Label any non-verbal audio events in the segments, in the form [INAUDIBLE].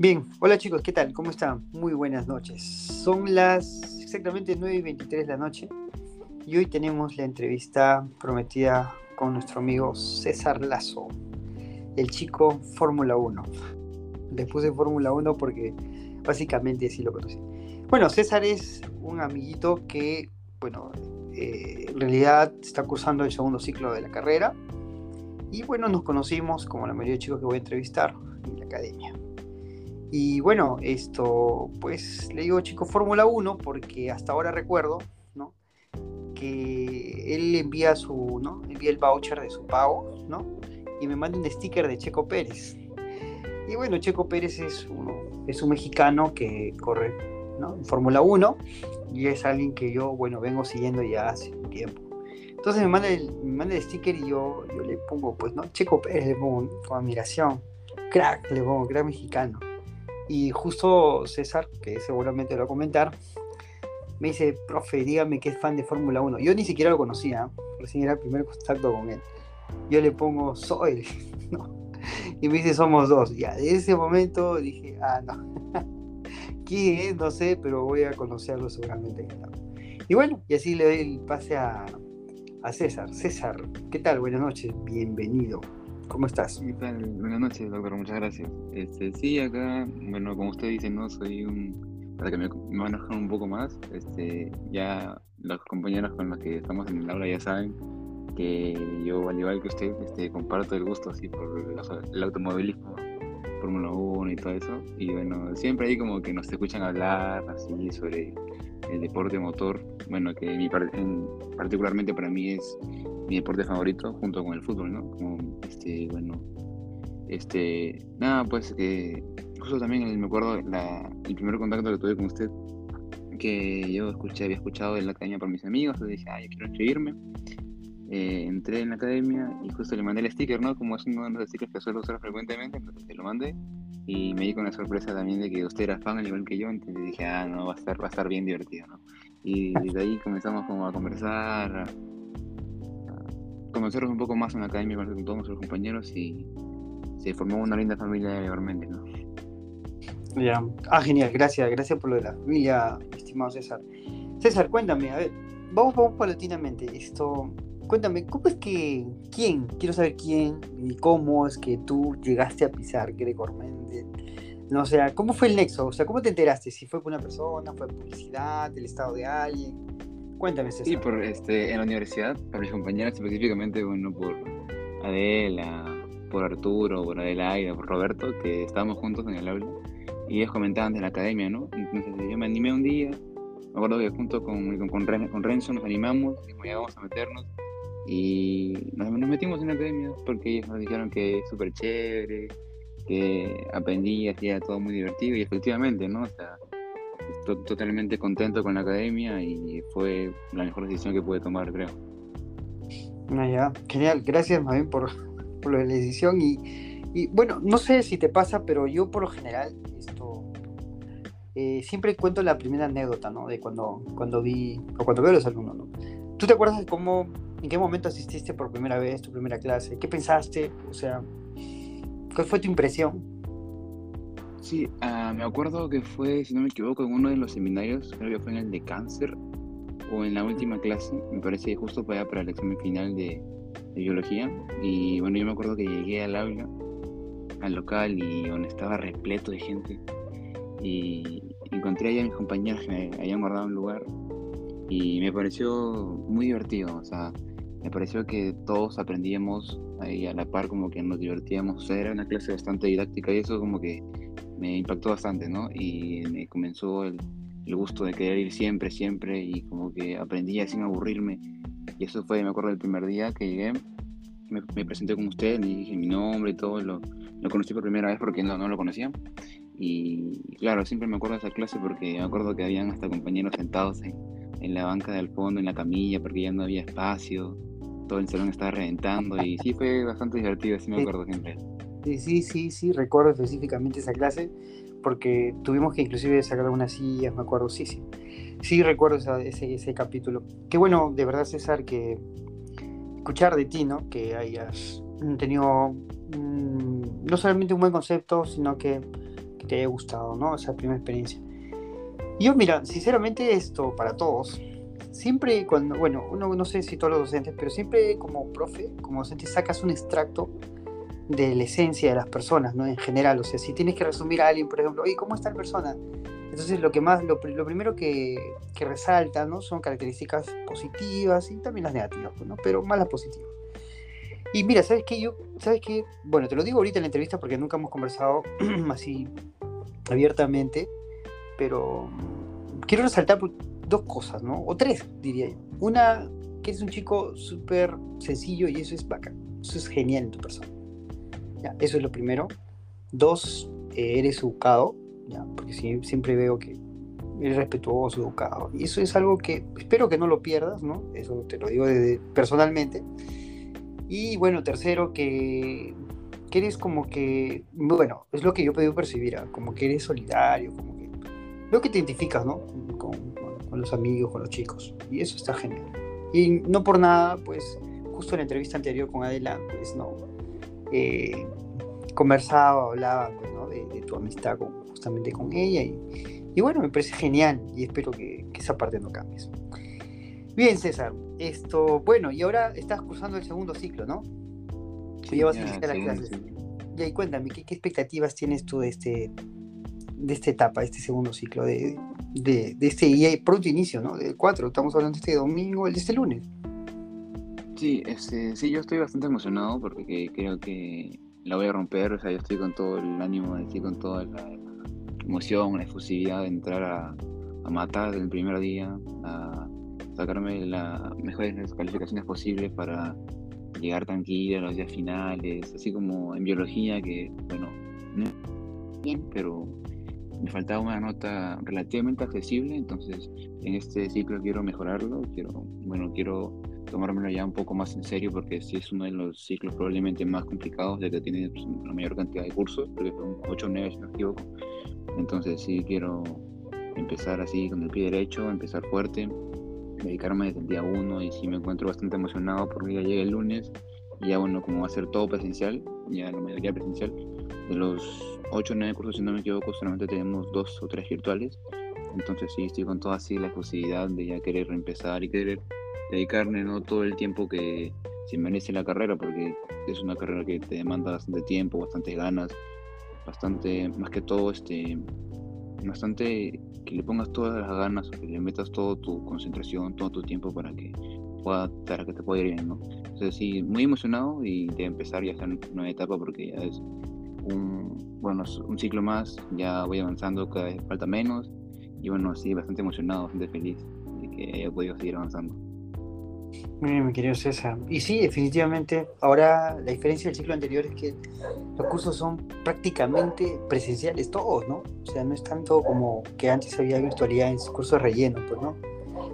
Bien, hola chicos, ¿qué tal? ¿Cómo están? Muy buenas noches. Son las exactamente 9 y 23 de la noche y hoy tenemos la entrevista prometida con nuestro amigo César Lazo, el chico Fórmula 1. Le puse Fórmula 1 porque básicamente así lo conocí. Bueno, César es un amiguito que, bueno, eh, en realidad está cursando el segundo ciclo de la carrera y bueno, nos conocimos como la mayoría de chicos que voy a entrevistar en la academia. Y bueno, esto, pues le digo chico Fórmula 1 porque hasta ahora recuerdo, ¿no? Que él envía su, ¿no? Envía el voucher de su pago, ¿no? Y me manda un sticker de Checo Pérez. Y bueno, Checo Pérez es, uno, es un mexicano que corre, ¿no? En Fórmula 1 y es alguien que yo, bueno, vengo siguiendo ya hace un tiempo. Entonces me manda el, me manda el sticker y yo, yo le pongo, pues, ¿no? Checo Pérez, le pongo con admiración. Crack, le pongo, crack mexicano. Y justo César, que seguramente lo va a comentar, me dice, profe, dígame que es fan de Fórmula 1. Yo ni siquiera lo conocía, recién era el primer contacto con él. Yo le pongo, soy, [LAUGHS] ¿no? Y me dice, somos dos. Ya, de ese momento dije, ah, no. [LAUGHS] ¿Quién es? No sé, pero voy a conocerlo seguramente. Y bueno, y así le doy el pase a, a César. César, ¿qué tal? Buenas noches, bienvenido. ¿Cómo estás? ¿Qué tal? Buenas noches, doctor, muchas gracias. Este, sí, acá, bueno, como usted dice, ¿no? Soy un, para que me, manejen un poco más, este, ya los compañeros con los que estamos en el aula ya saben que yo, al igual que usted, este, comparto el gusto así por el automovilismo, Fórmula 1 y todo eso. Y bueno, siempre ahí como que nos escuchan hablar así sobre el deporte motor, bueno, que mi, en, particularmente para mí es mi deporte favorito junto con el fútbol, ¿no? Como, este, bueno, este, nada, pues que justo también me acuerdo la, el primer contacto que tuve con usted, que yo escuché, había escuchado en la academia por mis amigos, entonces dije, ah, yo quiero inscribirme. Eh, entré en la academia y justo le mandé el sticker, ¿no? Como es uno de los stickers que suelo usar frecuentemente, entonces se lo mandé y me di con la sorpresa también de que usted era fan al igual que yo, entonces dije, ah, no, va a estar, va a estar bien divertido, ¿no? Y de ahí comenzamos como a conversar, conocernos un poco más en la academia con todos nuestros compañeros y se formó una linda familia igualmente, ¿no? Ya. Ah, genial, gracias, gracias por lo de la familia, estimado César. César, cuéntame, a ver, vamos, vamos paulatinamente. Esto, cuéntame, ¿cómo es que, quién, quiero saber quién y cómo es que tú llegaste a pisar Gregor Méndez? No, o sea, ¿cómo fue el nexo? O sea, ¿cómo te enteraste? Si fue por una persona, fue publicidad, el estado de alguien. Cuéntame, César. Sí, por, este, en la universidad, para mis compañeros específicamente, bueno, por Adela, por Arturo, por Adelaida, por Roberto, que estábamos juntos en el aula, y ellos comentaban de la academia, ¿no? Entonces yo me animé un día, me acuerdo que junto con, con, con, Renzo nos animamos, y ya vamos a meternos, y nos, metimos en la academia porque ellos nos dijeron que es súper chévere, que aprendí, hacía todo muy divertido, y efectivamente, ¿no? O sea, estoy totalmente contento con la academia y fue la mejor decisión que pude tomar, creo. Ah, ya, genial, gracias más por, por la decisión y, y, bueno, no sé si te pasa, pero yo por lo general esto eh, siempre cuento la primera anécdota, ¿no? De cuando, cuando vi, o cuando veo a los alumnos, ¿no? ¿Tú te acuerdas de cómo, en qué momento asististe por primera vez, tu primera clase? ¿Qué pensaste? O sea, ¿cuál fue tu impresión? Sí, uh, me acuerdo que fue, si no me equivoco, en uno de los seminarios, creo que fue en el de cáncer, o en la última clase, me parece justo para, para el examen final de, biología. Y bueno, yo me acuerdo que llegué al aula, al local, y donde estaba repleto de gente. Y encontré ahí a mis compañeros que me habían guardado un lugar. Y me pareció muy divertido, o sea, me pareció que todos aprendíamos ahí a la par, como que nos divertíamos. O sea, era una clase bastante didáctica y eso como que me impactó bastante, ¿no? Y me comenzó el, el, gusto de querer ir siempre, siempre y como que aprendía sin aburrirme. Y eso fue, me acuerdo, el primer día que llegué, me, me presenté con usted, y dije mi nombre y todo, lo, lo conocí por primera vez porque no, no lo conocía. Y claro, siempre me acuerdo de esa clase porque me acuerdo que habían hasta compañeros sentados en, en la banca del fondo, en la camilla, porque ya no había espacio, todo el salón estaba reventando y sí fue bastante divertido, así me acuerdo siempre. Sí, sí, sí, sí, recuerdo específicamente esa clase porque tuvimos que inclusive sacar algunas sillas, me acuerdo, sí, sí. Sí recuerdo ese, ese capítulo. Qué bueno, de verdad, César, que escuchar de ti, ¿no? Que hayas tenido no solamente un buen concepto, sino que, que te haya gustado, ¿no? Esa primera experiencia. Yo, mira, sinceramente esto para todos, siempre cuando, bueno, uno no sé si todos los docentes, pero siempre como profe, como docente, sacas un extracto de la esencia de las personas, ¿no? En general, o sea, si tienes que resumir a alguien, por ejemplo, oye, ¿cómo está la persona? Entonces, lo que más, lo, primero que, que, resalta, ¿no? Son características positivas y también las negativas, ¿no? Pero más las positivas. Y mira, ¿sabes qué? Yo, ¿sabes qué? Bueno, te lo digo ahorita en la entrevista porque nunca hemos conversado [CLEARS THROAT] así abiertamente, pero quiero resaltar dos cosas, ¿no? O tres, diría yo. Una, que es un chico súper sencillo y eso es bacán. Eso es genial en tu persona. Ya, eso es lo primero. Dos, eh, eres educado, ya, porque siempre veo que eres respetuoso, educado. Y eso es algo que espero que no lo pierdas, ¿no? Eso te lo digo personalmente. Y bueno, tercero, que, que, eres como que, bueno, es lo que yo puedo percibir, ¿ah? como que eres solidario, como que lo que te identificas, ¿no? Con, con, los amigos, con los chicos. Y eso está genial. Y no por nada, pues, justo en la entrevista anterior con Adela, pues, no, eh, conversaba, hablaba ¿no? de, tu amistad con, justamente con ella. Y, y, bueno, me parece genial y espero que, que esa parte no cambies. Bien, César, esto, bueno, y ahora estás cursando el segundo ciclo, ¿no? ya vas a iniciar las clases. Ya, y cuéntame, ¿qué, expectativas tienes tú de este de esta etapa, de este segundo ciclo, de, de, de este y pronto inicio, ¿no? Del 4, estamos hablando de este domingo, el de este lunes. Sí, este, sí, yo estoy bastante emocionado porque creo que la voy a romper, o sea, yo estoy con todo el ánimo, estoy con toda la emoción, la efusividad de entrar a, a matar el primer día, a sacarme las mejores calificaciones posibles para llegar tranquilo a los días finales, así como en biología, que bueno, bien, pero me faltaba una nota relativamente accesible, entonces en este ciclo quiero mejorarlo, quiero, bueno, quiero tomármelo ya un poco más en serio porque sí es uno de los ciclos probablemente más complicados, ya que tiene pues, la mayor cantidad de cursos, porque son 8 o 9 si no me equivoco, entonces sí quiero empezar así con el pie derecho, empezar fuerte, dedicarme desde el día uno y sí me encuentro bastante emocionado porque ya llega el lunes y ya bueno, como va a ser todo presencial, ya la mayoría presencial, de los 8 o 9 cursos, si no me equivoco, solamente tenemos dos o tres virtuales. Entonces sí, estoy con toda así la posibilidad de ya querer reempezar y querer dedicarme no todo el tiempo que se merece la carrera, porque es una carrera que te demanda bastante tiempo, bastante ganas, bastante, más que todo, este, bastante que le pongas todas las ganas, que le metas toda tu concentración, todo tu tiempo para que pueda, para que te pueda ir bien, ¿no? Entonces sí, muy emocionado y de empezar ya esta nueva etapa porque ya es un, bueno, un ciclo más, ya voy avanzando, cada vez falta menos y bueno, sí, bastante emocionado, bastante feliz de que haya podido seguir avanzando. Bien, mi querido César. Y sí, definitivamente, ahora la diferencia del ciclo anterior es que los cursos son prácticamente presenciales todos, ¿no? O sea, no es tanto como que antes había virtualidad en cursos de relleno, pues, ¿no?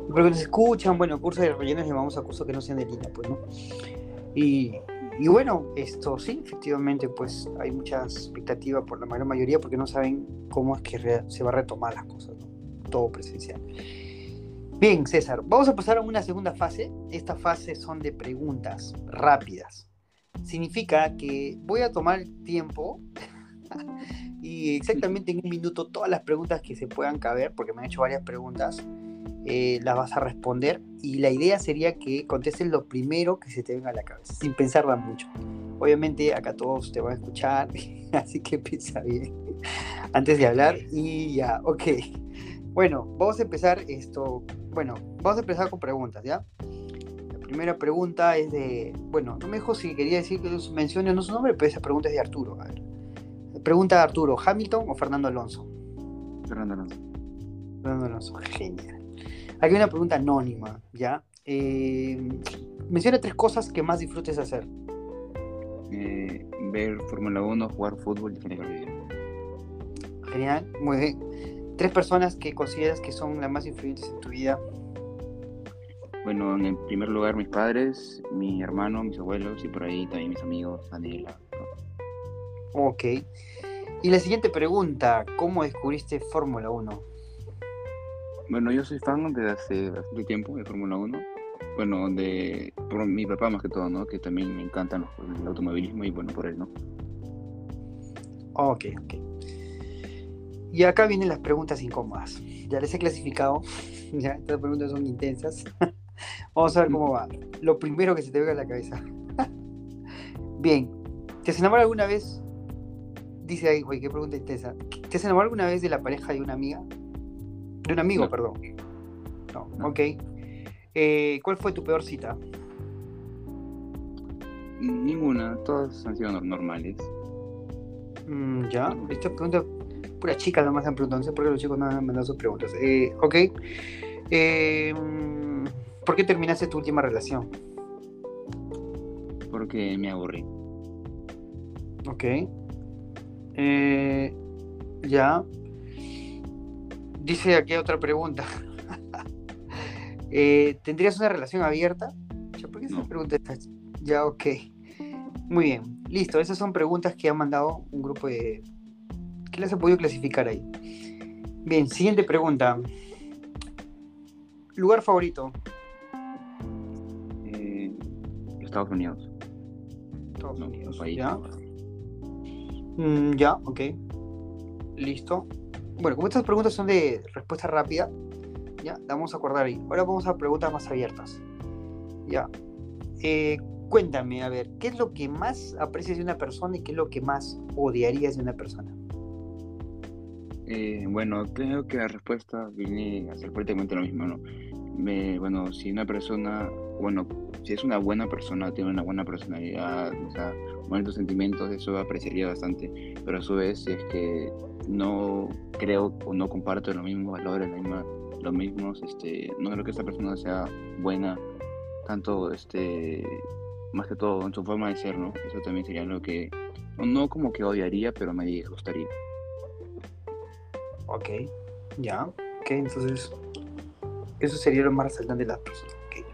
Porque nos escuchan, bueno, cursos de relleno llamamos a cursos que no sean de línea, pues, ¿no? Y, y bueno, esto sí, efectivamente, pues hay mucha expectativa por la mayor mayoría porque no saben cómo es que se va a retomar las cosas, ¿no? Todo presencial. Bien, César, vamos a pasar a una segunda fase. Esta fase son de preguntas rápidas. Significa que voy a tomar tiempo [LAUGHS] y exactamente en un minuto todas las preguntas que se puedan caber, porque me han hecho varias preguntas, eh, las vas a responder y la idea sería que contestes lo primero que se te venga a la cabeza, sin pensarla mucho. Obviamente acá todos te van a escuchar, [LAUGHS] así que piensa bien antes de hablar y ya, ok. Bueno, vamos a empezar esto. Bueno, vamos a empezar con preguntas, ¿ya? La primera pregunta es de. Bueno, no me dijo si quería decir que mencione no su nombre, pero esa pregunta es de Arturo. A ver. Pregunta de Arturo: ¿Hamilton o Fernando Alonso? Fernando Alonso. Fernando Alonso, [LAUGHS] genial. Aquí hay una pregunta anónima, ¿ya? Eh, menciona tres cosas que más disfrutes hacer. Eh, ver Fórmula 1, jugar fútbol y Genial, muy bien tres personas que consideras que son las más influyentes en tu vida. Bueno, en primer lugar mis padres, mi hermano, mis abuelos y por ahí también mis amigos, Daniela. Ok. Y la siguiente pregunta, ¿cómo descubriste Fórmula 1? Bueno, yo soy fan desde hace bastante tiempo de Fórmula 1. Bueno, de por mi papá más que todo, ¿no? Que también me encantan el automovilismo y bueno, por él, ¿no? Ok, ok. Y acá vienen las preguntas incómodas. Ya les he clasificado. [LAUGHS] Ya, estas preguntas son intensas. [LAUGHS] Vamos a ver cómo va. Lo primero que se te venga a la cabeza. [LAUGHS] Bien. ¿Te has enamorado alguna vez? Dice ahí, güey, qué pregunta intensa. ¿Te has enamorado alguna vez de la pareja de una amiga? De un amigo, perdón. No, ok. Eh, ¿Cuál fue tu peor cita? Ninguna, todas han sido normales. Mm, ya, esta pregunta, pura chica nomás han preguntado, no sé por qué los chicos no han mandado sus preguntas. Eh, ok. Eh, ¿Por qué terminaste tu última relación? Porque me aburrí. Ok. Eh, ya. Dice aquí otra pregunta. [LAUGHS] Eh, ¿Tendrías una relación abierta? ¿Por qué No. pregunta Ya, ok. Muy bien. Listo. Esas son preguntas que han mandado un grupo de... que las he podido clasificar ahí. Bien, siguiente pregunta. ¿Lugar favorito? Eh, Estados Unidos. Estados No, Unidos. un país. ¿Ya? Mm, ya, ok. Listo. Bueno, como estas preguntas son de respuesta rápida, ya, la vamos a acordar ahí. Ahora vamos a preguntas más abiertas. Ya. Eh, cuéntame, a ver, ¿qué es lo que más aprecias de una persona y qué es lo que más odiarías de una persona? Eh, bueno, creo que la respuesta viene a ser prácticamente lo mismo, ¿no? Me- bueno, si una persona, bueno, si es una buena persona, tiene una buena personalidad, o sea, bonitos sentimientos, eso apreciaría bastante, pero a su vez, si es que no creo o no comparto los mismos valores, los mismos, este, no creo que esta persona sea buena, tanto, este, más que todo en su forma de ser, ¿no? Eso también sería lo que, no, no como que odiaría, pero me disgustaría. Ok, ya. Ok, entonces eso sería lo más resaltante de las personas. Okay.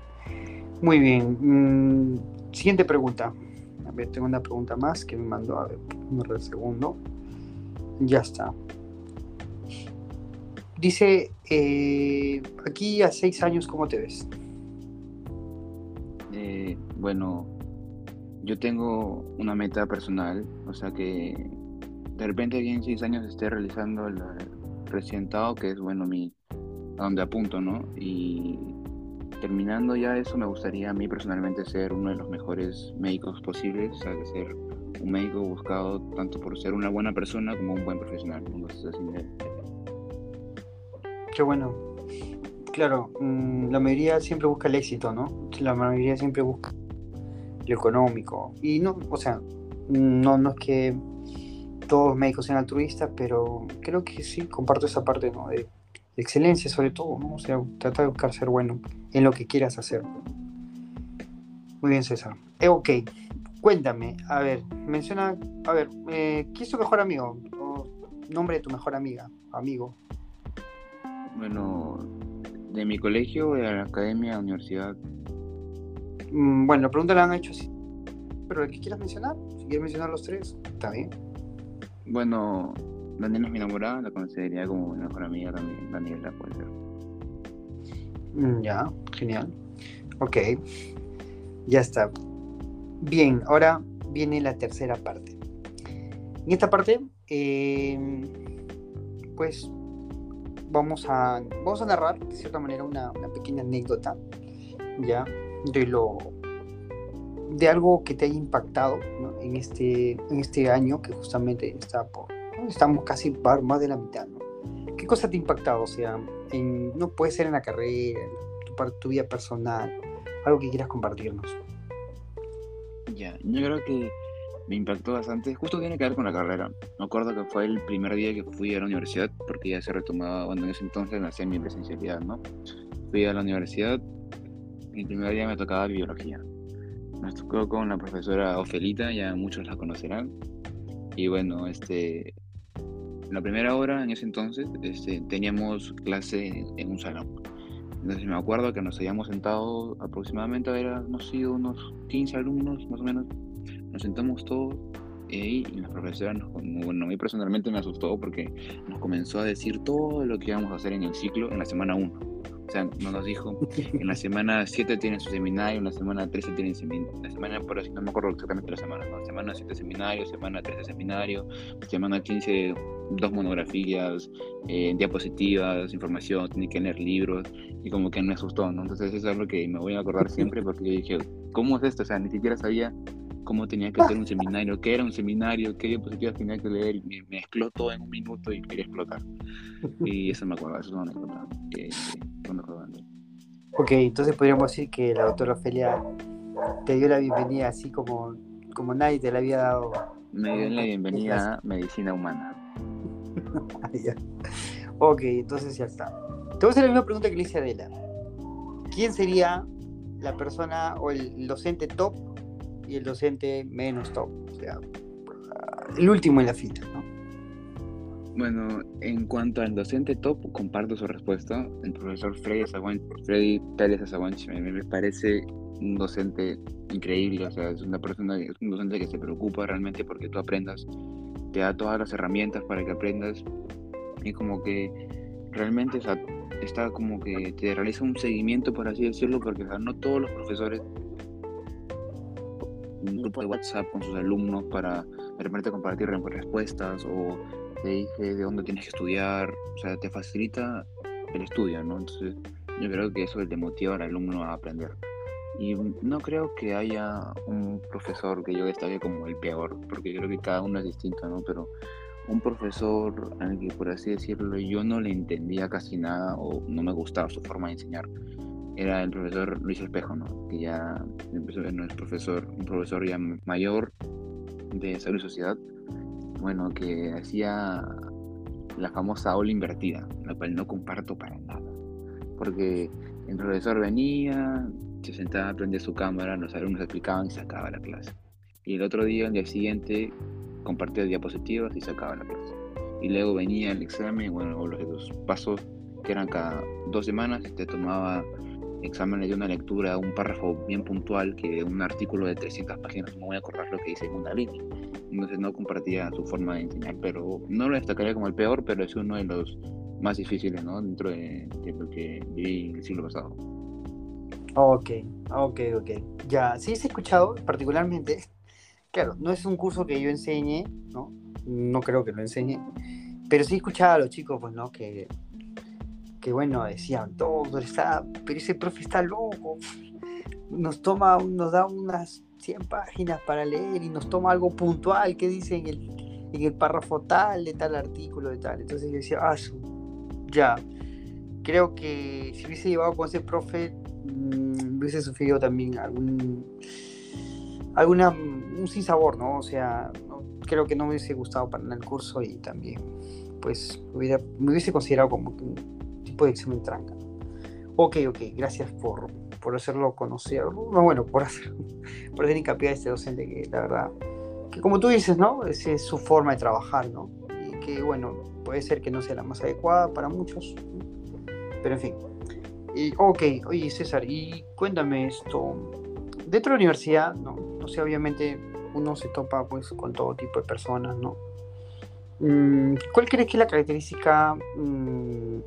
Muy bien. Mm, siguiente pregunta. A ver, tengo una pregunta más que me mandó. A ver, un segundo. Ya está. Dice, eh, aquí a seis años, ¿cómo te ves? Eh, bueno, yo tengo una meta personal, o sea que de repente aquí en seis años esté realizando la, 300, que es bueno mi a donde apunto, ¿no? Y terminando ya eso, me gustaría a mí personalmente ser uno de los mejores médicos posibles, o sea, ser un médico buscado tanto por ser una buena persona como un buen profesional. Qué bueno. Claro, mm, la mayoría siempre busca el éxito, ¿no? La mayoría siempre busca lo económico. Y no, o sea, mm, no, no es que todos médicos sean altruistas, pero creo que sí, comparto esa parte, ¿no? De, de excelencia sobre todo, ¿no? O sea, trata de buscar ser bueno en lo que quieras hacer. Muy bien, César. Eh, ok, cuéntame, a ver, menciona, a ver, eh, ¿quién es tu mejor amigo? O nombre de tu mejor amiga, amigo. Bueno, de mi colegio, de la academia, universidad, Mm, Bueno, la pregunta la han hecho así. Pero el que quieras mencionar, si quieres mencionar los tres, está bien. Bueno, Daniela es mi enamorada, la consideraría como mi mejor amiga también. Daniela puede ser. Mm, Ya, genial. Ok, ya está. Bien, ahora viene la tercera parte. En esta parte, eh, pues vamos a, vamos a narrar de cierta manera una, una pequeña anécdota, ya, de lo de algo que te haya impactado ¿no? en, este, en este año que justamente está por, estamos casi más de la mitad, ¿no? ¿Qué cosa te ha impactado? O sea, en- no puede ser en la carrera, en tu, tu vida personal, algo que quieras compartirnos. Ya, yo creo que me impactó bastante. Justo tiene que ver con la carrera. Me acuerdo que fue el primer día que fui a la universidad, porque ya se retomaba, bueno, en ese entonces me hacía mi presencialidad, ¿no? Fui a la universidad, el primer día me tocaba biología. Nos tocó con la profesora Ofelita, ya muchos la conocerán. Y bueno, este, la primera hora en ese entonces este, teníamos clase en, en un salón. Entonces me acuerdo que nos habíamos sentado aproximadamente, hemos sido unos 15 alumnos más o menos. Nos sentamos todos y la profesora, nos, bueno, a mí personalmente me asustó porque nos comenzó a decir todo lo que íbamos a hacer en el ciclo en la semana 1. Sea, no nos dijo, en la semana 7 tienen su seminario, en la semana 13 tienen seminario, la semana, por no me acuerdo exactamente la semana, ¿no? Semana 7 seminario, semana 13 seminario, semana 15 dos monografías, eh, diapositivas, información, tiene que leer libros, y como que me asustó, ¿no? Entonces eso es algo que me voy a acordar siempre porque yo dije, ¿cómo es esto? O sea, ni siquiera sabía cómo tenía que hacer un seminario, qué era un seminario, qué diapositivas tenía que leer, y me, mezcló todo en un minuto y quería explotar. [LAUGHS] Y eso me acuerdo, eso que me acuerdo. Ok, entonces podríamos decir que la doctora Ofelia te dio la bienvenida así como, como nadie te la había dado. Me dio la bienvenida a medicina humana. [LAUGHS] ok, entonces ya está. Te voy a hacer la misma pregunta que le hice a Adela. ¿Quién sería la persona o el docente top y el docente menos top? O sea, el último en la fila, ¿no? Bueno, en cuanto al docente top, comparto su respuesta. El profesor Freddy Freddy Pérez Azaguanch me, parece un docente increíble, o sea, es una persona, es un docente que se preocupa realmente porque tú aprendas te da todas las herramientas para que aprendas y como que realmente está como que te realiza un seguimiento, por así decirlo, porque no todos los profesores un grupo de WhatsApp con sus alumnos para de repente compartir respuestas o te dice de dónde tienes que estudiar, o sea, te facilita el estudio, ¿no? Entonces, yo creo que eso te motiva al alumno a aprender. Y no creo que haya un profesor que yo destaque como el peor, porque creo que cada uno es distinto, ¿no? Pero un profesor al que, por así decirlo, yo no le entendía casi nada o no me gustaba su forma de enseñar, era el profesor Luis Espejo, ¿no? Que ya empezó, no es profesor, un profesor ya mayor de salud y sociedad, bueno, que hacía la famosa ola invertida, la cual no comparto para nada. Porque el profesor venía, se sentaba, prendía su cámara, los alumnos explicaban y sacaba la clase. Y el otro día, el día siguiente, compartía diapositivas y sacaba la clase. Y luego venía el examen, bueno, o los pasos que eran cada dos semanas, te tomaba exámenes de una lectura, un párrafo bien puntual, que un artículo de 300 páginas, no voy a acordar lo que dice en una línea. Entonces no compartía su forma de enseñar, pero no lo destacaría como el peor, pero es uno de los más difíciles, ¿no? Dentro de, de lo que viví el siglo pasado. Ok, ok, ok. Ya, sí, he escuchado particularmente. Claro, no es un curso que yo enseñe, ¿no? No creo que lo enseñe. Pero sí he escuchado a los chicos, pues, ¿no? Que, que bueno, decían, todo está, pero ese profe está loco. Nos toma, nos da unas 100 páginas para leer y nos toma algo puntual que dice en el, en el párrafo tal, de tal artículo, de tal. Entonces yo decía, ah, ya. Creo que si hubiese llevado con ese profe, mmm, hubiese sufrido también algún alguna un sinsabor, ¿no? O sea, creo que no me hubiese gustado para el curso y también pues hubiera, me hubiese considerado como un tipo de examen tranca. Ok, ok, gracias por, por hacerlo conocer, no, bueno, por hacer, [LAUGHS] por hacer hincapié a este docente que la verdad, que como tú dices, ¿no? Esa es su forma de trabajar, ¿no? Y que bueno, puede ser que no sea la más adecuada para muchos, pero en fin, y, ok, oye César, y cuéntame esto. Dentro de la universidad, ¿no? O sea, obviamente uno se topa pues con todo tipo de personas, ¿no? Mm, ¿Cuál crees que es la característica mm,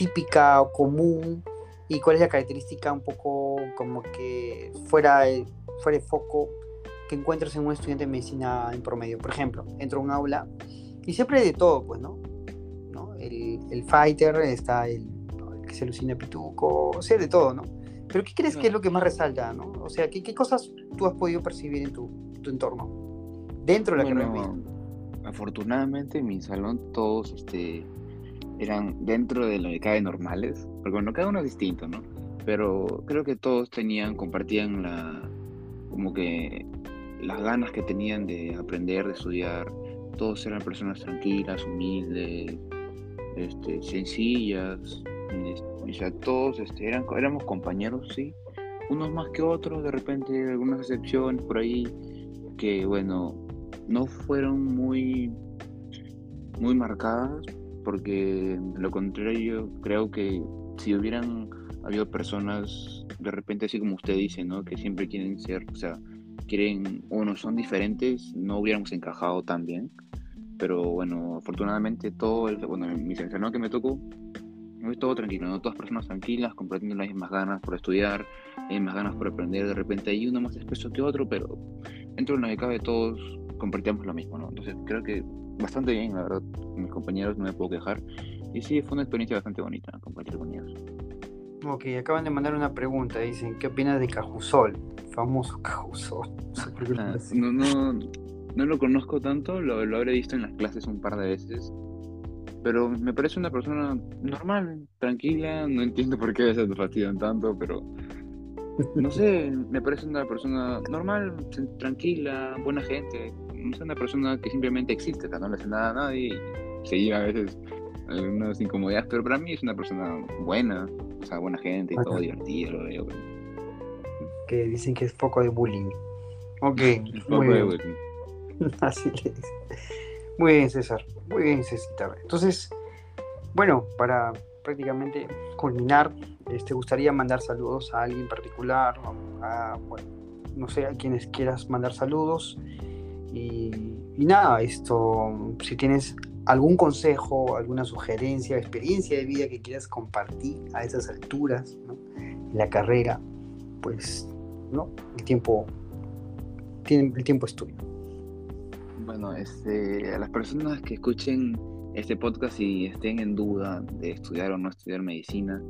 típica o común? ¿Y cuál es la característica un poco como que fuera de, fuera de foco que encuentras en un estudiante de medicina en promedio? Por ejemplo, entro a un aula y siempre hay de todo, pues, ¿no? ¿No? El, el fighter, está el que se alucina pituco, o sea, de todo, ¿no? Pero ¿qué crees que es lo que más resalta, no? O sea, ¿qué, qué cosas tú has podido percibir en tu, tu entorno? Dentro de la carrera Afortunadamente en mi salón todos este, eran dentro de lo que cabe normales, porque bueno, cada uno es distinto, ¿no? Pero creo que todos tenían, compartían la, como que las ganas que tenían de aprender, de estudiar. Todos eran personas tranquilas, humildes, este, sencillas, o sea, todos este, eran, éramos compañeros, sí, unos más que otros, de repente algunas excepciones por ahí, que bueno, no fueron muy, muy marcadas, porque lo contrario creo que si hubieran habido personas de repente así como usted dice, ¿no? Que siempre quieren ser, o sea, quieren, o no son diferentes, no hubiéramos encajado tan bien. Pero bueno, afortunadamente todo, el, bueno, mi seleccionado que me tocó, es todo tranquilo, ¿no? Todas personas tranquilas, compartiendo las mismas ganas por estudiar, las mismas ganas por aprender. De repente hay uno más espeso que otro, pero dentro de lo que cabe todos compartíamos lo mismo, ¿no? Entonces creo que bastante bien, la verdad, mis compañeros no me puedo quejar. Y sí, fue una experiencia bastante bonita compartir con ellos. Ok, acaban de mandar una pregunta, dicen, ¿qué opinas de Cajusol? Famoso Cajusol. [LAUGHS] [LAUGHS] no, no, no lo conozco tanto, lo, lo habré visto en las clases un par de veces pero me parece una persona normal, tranquila, no entiendo por qué me fastidian tanto, pero no sé, me parece una persona normal, tranquila, buena gente, no sé, una persona que simplemente existe, no le hace nada a nadie y se lleva a veces algunas incomodidades, pero para mí es una persona buena, o sea, buena gente y todo divertido, lo veo. Que dicen que es poco de bullying. Ok, [LAUGHS] poco de bullying. [LAUGHS] Así dicen. Muy bien, César. Muy bien, César. Entonces, bueno, para prácticamente culminar, ¿te este, gustaría mandar saludos a alguien particular? A, bueno, no sé, a quienes quieras mandar saludos. Y, nada, esto, si tienes algún consejo, alguna sugerencia, experiencia de vida que quieras compartir a esas alturas, ¿no? la carrera, pues, ¿no? El tiempo, el tiempo es tuyo. Bueno, este, a las personas que escuchen este podcast y estén en duda de estudiar o no estudiar medicina,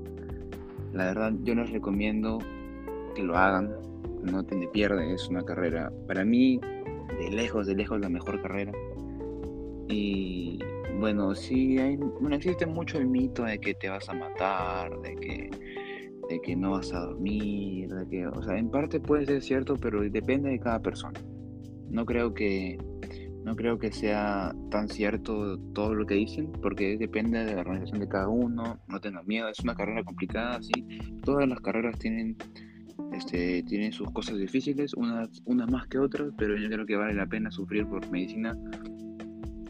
la verdad yo les recomiendo que lo hagan, no te pierde, es una carrera, para mí, de lejos, de lejos la mejor carrera. Y bueno, sí, hay, bueno, existe mucho el mito de que te vas a matar, de que, de que no vas a dormir, de que, o sea, en parte puede ser cierto, pero depende de cada persona. No creo que no creo que sea tan cierto todo lo que dicen, porque depende de la organización de cada uno. No tengan miedo, es una carrera complicada, sí. Todas las carreras tienen, este, tienen sus cosas difíciles, unas, unas más que otras, pero yo creo que vale la pena sufrir por medicina.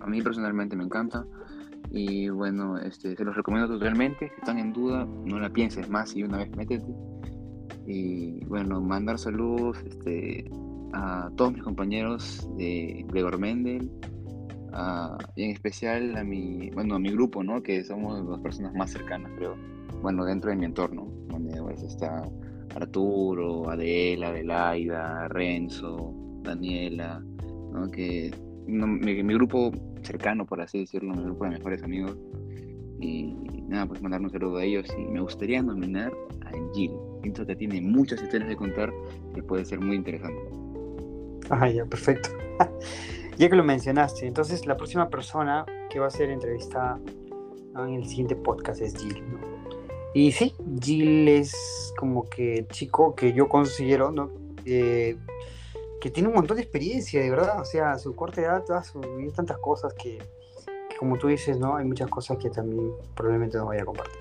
A mí personalmente me encanta. Y bueno, este, se los recomiendo totalmente. Si están en duda, no la pienses más y una vez métete. Y bueno, mandar saludos, este, a todos mis compañeros de Gregor Mendel, y en especial a mi, bueno, a mi grupo, ¿no? Que somos las personas más cercanas, creo, bueno, dentro de mi entorno, donde pues, está Arturo, Adela, Adelaida, Renzo, Daniela. Que mi, mi, grupo cercano, por así decirlo, mi grupo de mejores amigos. Y nada, pues mandar un saludo a ellos y me gustaría nominar a Jill. Siento que tiene muchas historias de contar que puede ser muy interesante. Ah, ya, perfecto. [LAUGHS] ya que lo mencionaste, entonces la próxima persona que va a ser entrevistada en el siguiente podcast es Jill, ¿no? Y sí, Jill es como que chico que yo considero, ¿no? Eh, que tiene un montón de experiencia, de verdad. O sea, a su corta edad ha subido tantas cosas que, que, como tú dices, ¿no? Hay muchas cosas que también probablemente no vaya a compartir.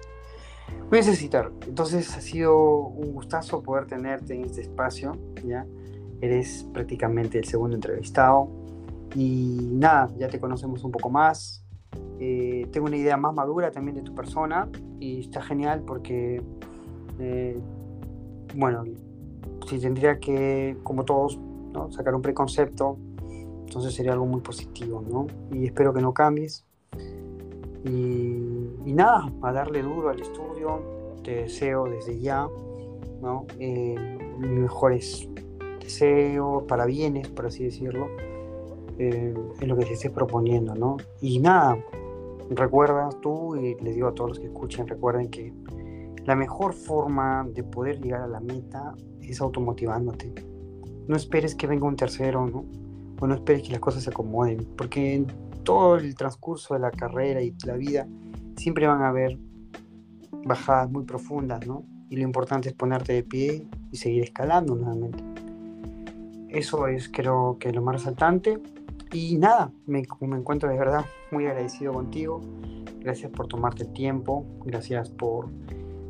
Voy a necesitar. Entonces ha sido un gustazo poder tenerte en este espacio, ¿ya? eres prácticamente el segundo entrevistado. Y nada, ya te conocemos un poco más. Eh, tengo una idea más madura también de tu persona y está genial porque, eh, bueno, si tendría que, como todos, sacar un preconcepto, entonces sería algo muy positivo, ¿no? Y espero que no cambies. Y, nada, a darle duro al estudio, te deseo desde ya, ¿no? Eh, mejores deseo, para bienes, por así decirlo, eh, es lo que se esté proponiendo, ¿no? Y nada, recuerdas tú, y les digo a todos los que escuchen, recuerden que la mejor forma de poder llegar a la meta es automotivándote. No esperes que venga un tercero, ¿no? O no esperes que las cosas se acomoden, porque en todo el transcurso de la carrera y la vida siempre van a haber bajadas muy profundas, ¿no? Y lo importante es ponerte de pie y seguir escalando nuevamente. Eso es creo que lo más resaltante. Y nada, me, me encuentro de verdad muy agradecido contigo. Gracias por tomarte el tiempo, gracias por,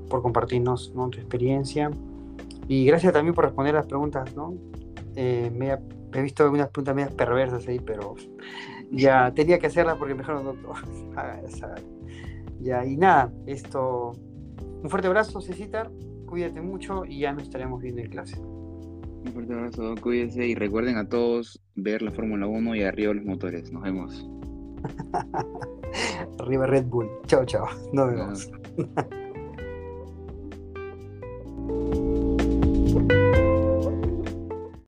por compartirnos tu experiencia y gracias también por responder las preguntas. ¿no? Eh, me, he visto algunas preguntas medias perversas ahí, pero ya [LAUGHS] tenía que hacerlas porque mejor no. [LAUGHS] ya, y nada, esto. Un fuerte abrazo, Cecitar. Cuídate mucho y ya nos estaremos viendo en clase. Un fuerte abrazo, cuídense y recuerden a todos ver la Fórmula 1 y arriba los motores. Nos vemos. [LAUGHS] arriba Red Bull. Chao, chao. Nos vemos. [LAUGHS]